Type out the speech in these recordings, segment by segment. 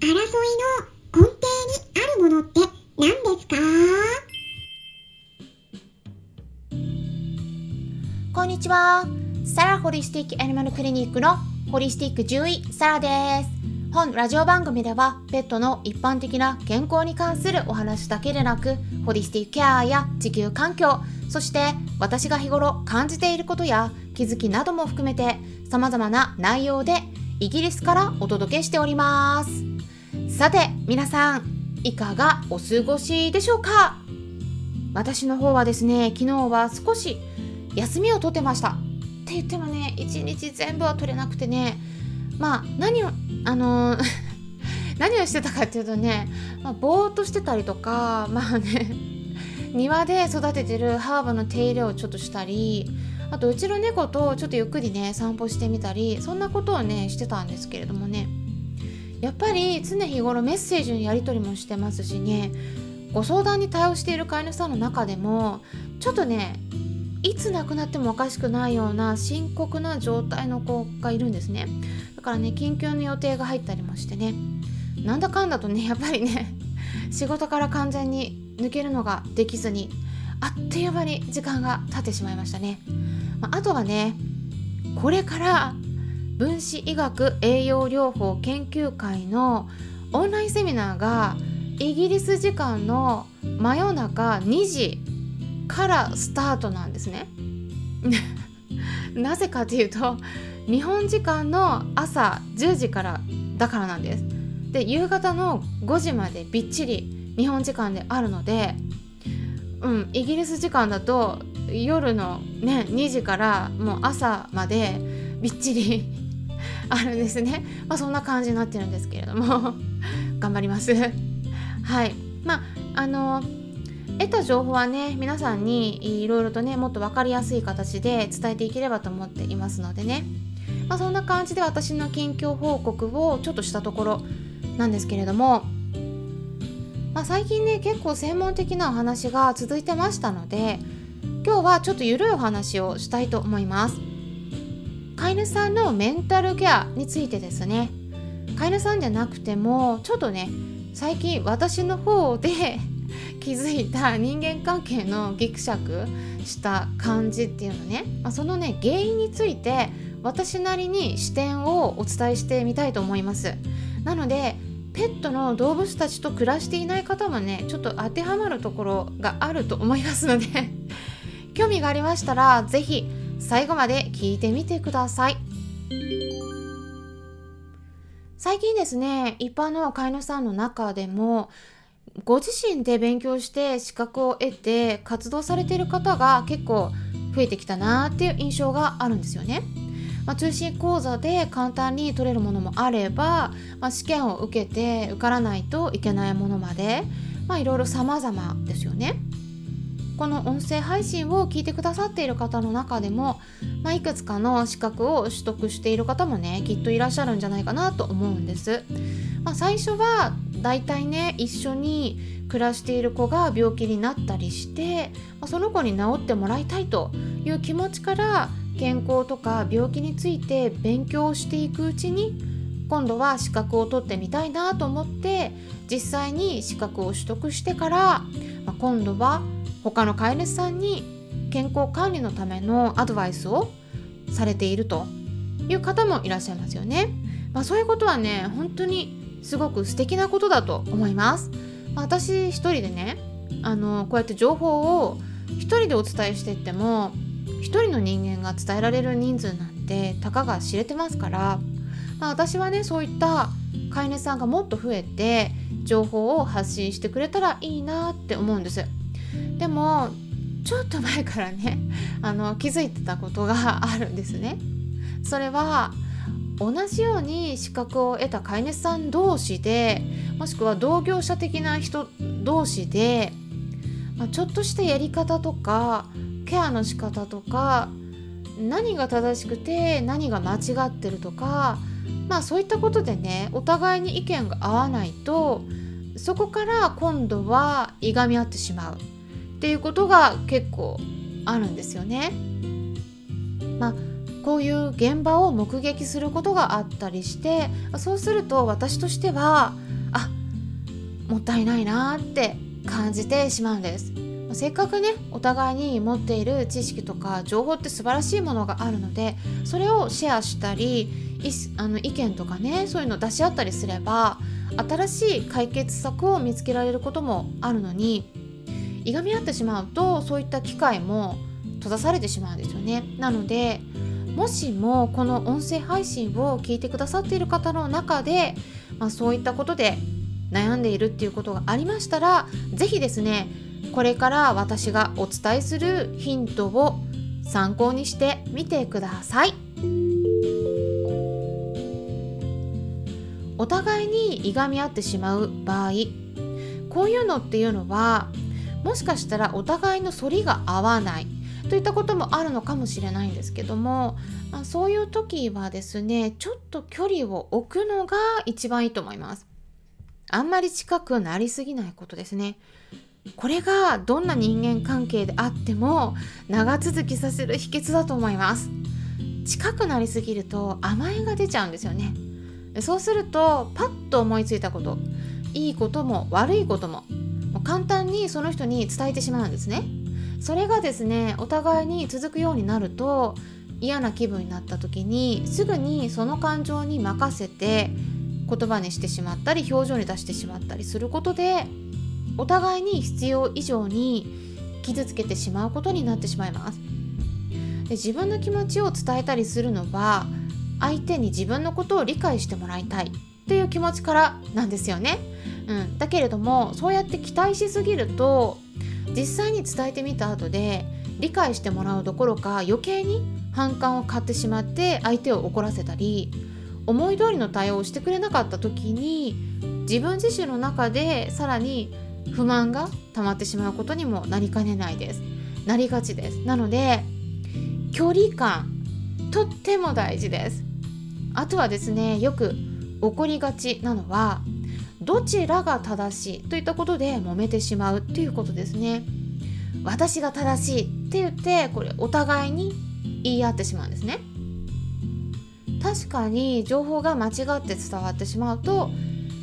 争いの根底にあるものって何ですか？こんにちは。サラホリスティックアニマルクリニックのホリスティック獣医サラです。本ラジオ番組ではペットの一般的な健康に関するお話だけでなくホリスティックケアや地球環境そして私が日頃感じていることや気づきなども含めて様々な内容でイギリスからお届けしておりますさて皆さんいかがお過ごしでしょうか？私の方はですね昨日は少し休みを取ってました。って言ってもね一日全部は取れなくてね。まあ何をあのー 何をしてたかっていうとね、まあ、ぼーっとしてたりとかまあね庭で育ててるハーブの手入れをちょっとしたりあとうちの猫とちょっとゆっくりね散歩してみたりそんなことをねしてたんですけれどもね。やっぱり常日頃メッセージのやり取りもしてますしね。ご相談に対応している飼い主さんの中でもちょっとねいつ亡くなってもおかしくないような深刻な状態の子がいるんですね。だからね緊急の予定が入ったりもしてね。なんだかんだとねやっぱりね仕事から完全に抜けるのができずにあっという間に時間が経ってしまいましたね、まあ、あとはねこれから分子医学栄養療法研究会のオンラインセミナーがイギリス時間の真夜中2時からスタートなんですね。なぜかというと日本時間の朝10時からだからなんです。で夕方の5時までびっちり日本時間であるので、うん、イギリス時間だと夜のね2時からもう朝までびっちりあるんですね。まあそんな感じになってるんですけれども。頑張ります。はい。まああの得た情報はね皆さんにいろいろとねもっと分かりやすい形で伝えていければと思っていますのでね、まあ、そんな感じで私の近況報告をちょっとしたところなんですけれども、まあ、最近ね結構専門的なお話が続いてましたので今日はちょっと緩いお話をしたいと思います。飼い主さんのメンタルケアについてですね。飼い主さんじゃなくてもちょっとね最近私の方で 気づいた人間関係のギクシャクした感じっていうのね、まあ、そのね原因について私なりに視点をお伝えしてみたいと思います。なのでペットの動物たちと暮らしていない方もねちょっと当てはまるところがあると思いますので 興味がありましたら是非最後まで聞いてみてください最近ですね一般の飼い主さんの中でもご自身で勉強して資格を得て活動されている方が結構増えてきたなっていう印象があるんですよね。まあ、通信講座で簡単に取れるものもあれば、まあ、試験を受けて受からないといけないものまで、まあ、いろいろ様々ですよね。この音声配信を聞いてくださっている方の中でも、まあ、いくつかの資格を取得している方もねきっといらっしゃるんじゃないかなと思うんです。まあ、最初はだいたいね一緒に暮らしている子が病気になったりして、まあ、その子に治ってもらいたいという気持ちから健康とか病気について勉強していくうちに今度は資格を取ってみたいなと思って実際に資格を取得してから、まあ、今度は他の飼い主さんに健康管理のためのアドバイスをされているという方もいらっしゃいますよね。まあ、そういうことはね本当にすごく素敵なことだと思います。まあ、私一人でねあのこうやって情報を一人でお伝えしていっても一人の人間が伝えられる人数なんてたかが知れてますから、まあ、私はねそういった飼い主さんがもっと増えて情報を発信してくれたらいいなって思うんです。でもちょっと前からね あの気づいてたことがあるんですね。それは同じように資格を得た飼い主さん同士でもしくは同業者的な人同士で、まあ、ちょっとしたやり方とかケアの仕方とか何が正しくて何が間違ってるとかまあそういったことでねお互いに意見が合わないとそこから今度はいがみ合ってしまうっていうことが結構あるんですよね。まあこういう現場を目撃することがあったりしてそうすると私としてはあもったいないなって感じてしまうんですせっかくねお互いに持っている知識とか情報って素晴らしいものがあるのでそれをシェアしたりあの意見とかねそういうの出し合ったりすれば新しい解決策を見つけられることもあるのにいがみ合ってしまうとそういった機会も閉ざされてしまうんですよね。なのでもしもこの音声配信を聞いてくださっている方の中で、まあ、そういったことで悩んでいるっていうことがありましたら是非ですねこれから私がお伝えするヒントを参考にしてみてください。お互いにいがみ合ってしまう場合こういうのっていうのはもしかしたらお互いの反りが合わない。といったこともあるのかもしれないんですけども、あ、そういう時はですねちょっと距離を置くのが一番いいと思います。あんまり近くなりすぎないことですね。これがどんな人間関係であっても長続きさせる秘訣だと思います。近くなりすぎると甘えが出ちゃうんですよね。そうするとパッと思いついたこといいことも悪いことももう簡単にその人に伝えてしまうんですね。それがですねお互いに続くようになると嫌な気分になった時にすぐにその感情に任せて言葉にしてしまったり表情に出してしまったりすることでお互いに必要以上に傷つけてしまうことになってしまいます。で自分の気持ちを伝えたりするのは相手に自分のことを理解してもらいたいっていう気持ちからなんですよね、うん、だけれどもそうやって期待しすぎると実際に伝えてみた後で理解してもらうどころか余計に反感を買ってしまって相手を怒らせたり思い通りの対応をしてくれなかった時に自分自身の中でさらに不満が溜まってしまうことにもなりかねないです。なりがちです。なので距離感とっても大事です。あとはですねよく起こりがちなのはどちらが正しいといったことで揉めてしまうっていうことですね。私が正しいって言ってこれお互いに言い合ってしまうんですね。確かに情報が間違って伝わってしまうと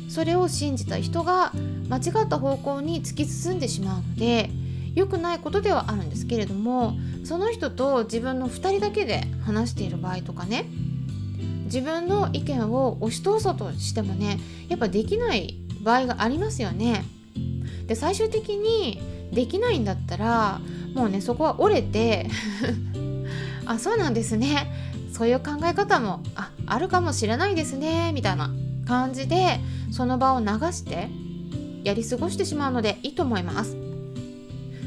それを信じた人が間違った方向に突き進んでしまうので良くないことではあるんですけれどもその人と自分の2人だけで話している場合とかね自分の意見を押し通そうとしてもねやっぱできない場合がありますよね。で最終的にできないんだったらもうねそこは折れて あそうなんですねそういう考え方もああるかもしれないですねみたいな感じでその場を流してやり過ごしてしまうのでいいと思います。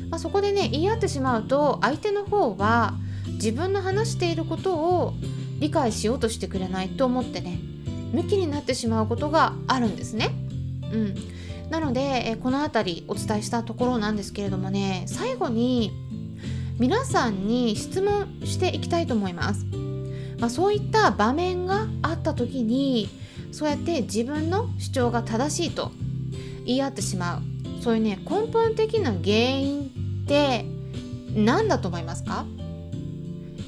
まあ、そこでね言い合ってしまうと相手の方は自分の話していることを理解しようとしてくれないと思ってね抜きになってしまうことがあるんですね。うん、なのでえこの辺りお伝えしたところなんですけれどもね最後に皆さんに質問していきたいと思います。まあ、そういった場面があった時にそうやって自分の主張が正しいと言い合ってしまうそういうね根本的な原因って何だと思いますか？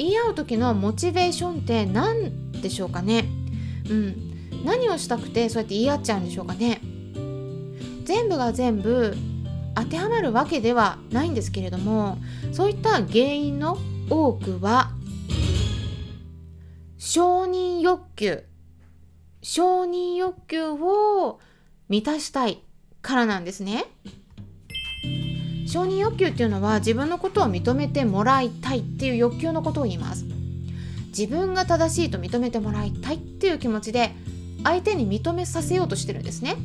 言い合う時のモチベーションって何でしょうかね？うん。何をしたくてそうやって言い合っちゃうんでしょうかね？全部が全部当てはまるわけではないんですけれどもそういった原因の多くは承認欲求。承認欲求を満たしたいからなんですね。承認欲求っていうのは自分のことを認めてもらいたいっていう欲求のことを言います。自分が正しいと認めてもらいたいっていう気持ちで相手に認めさせようとしてるんですね。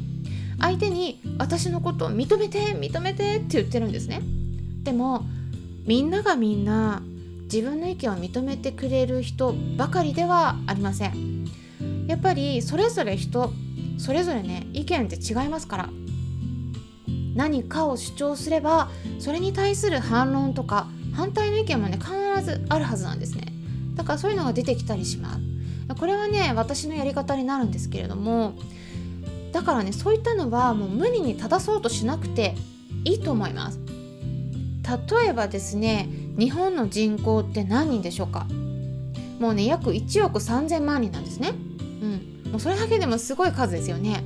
相手に私のことを認めて認めてって言ってるんですね。でもみんながみんな自分の意見を認めてくれる人ばかりではありません。やっぱりそれぞれ人それぞれね意見って違いますから何かを主張すればそれに対する反論とか反対の意見もね必ずあるはずなんですね。だからそういうのが出てきたりします。これはね私のやり方になるんですけれどもだからねそういったのはもう無理に正そうとしなくていいと思います。例えばですね日本の人口って何人でしょうか。もうね約1億3000万人なんですね。うん、もうそれだけでもすごい数ですよね。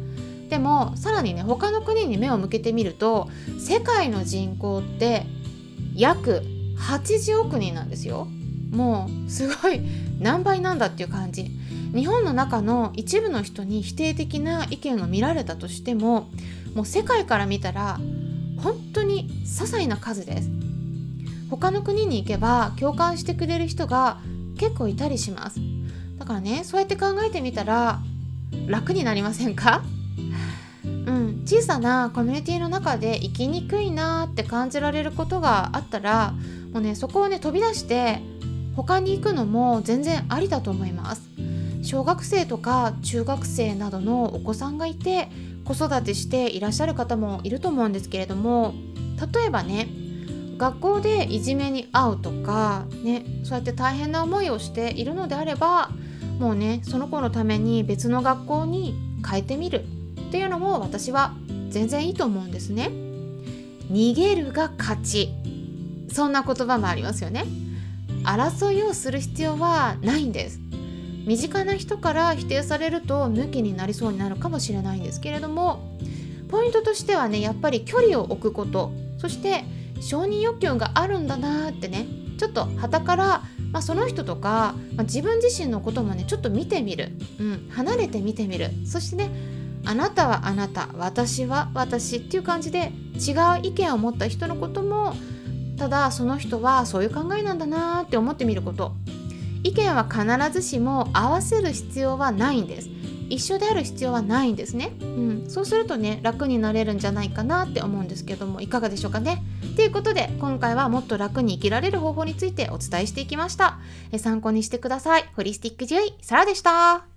でもさらにね他の国に目を向けてみると世界の人口って約80億人なんですよ。もうすごい何倍なんだっていう感じ。日本の中の一部の人に否定的な意見が見られたとしてももう世界から見たら本当に些細な数です。他の国に行けば共感してくれる人が結構いたりします。だからねそうやって考えてみたら楽になりませんか？小さなコミュニティの中で生きにくいなって感じられることがあったらもうねそこをね飛び出して他に行くのも全然ありだと思います。小学生とか中学生などのお子さんがいて子育てしていらっしゃる方もいると思うんですけれども例えばね学校でいじめに遭うとかねそうやって大変な思いをしているのであればもうねその子のために別の学校に変えてみるっていうのも私は全然いいと思うんですね。逃げるが勝ち。そんな言葉もありますよね。争いをする必要はないんです。身近な人から否定されると抜きになりそうになるかもしれないんですけれどもポイントとしてはねやっぱり距離を置くこと。そして承認欲求があるんだなーってねちょっと旗から、まあ、その人とか、まあ、自分自身のこともねちょっと見てみる、うん、離れて見てみる。そしてねあなたはあなた私は私っていう感じで違う意見を持った人のこともただその人はそういう考えなんだなーって思ってみること。意見は必ずしも合わせる必要はないんです。一緒である必要はないんですね、うん、そうするとね楽になれるんじゃないかなって思うんですけどもいかがでしょうかね。ということで今回はもっと楽に生きられる方法についてお伝えしていきました。参考にしてください。ホリスティック獣医サラでした。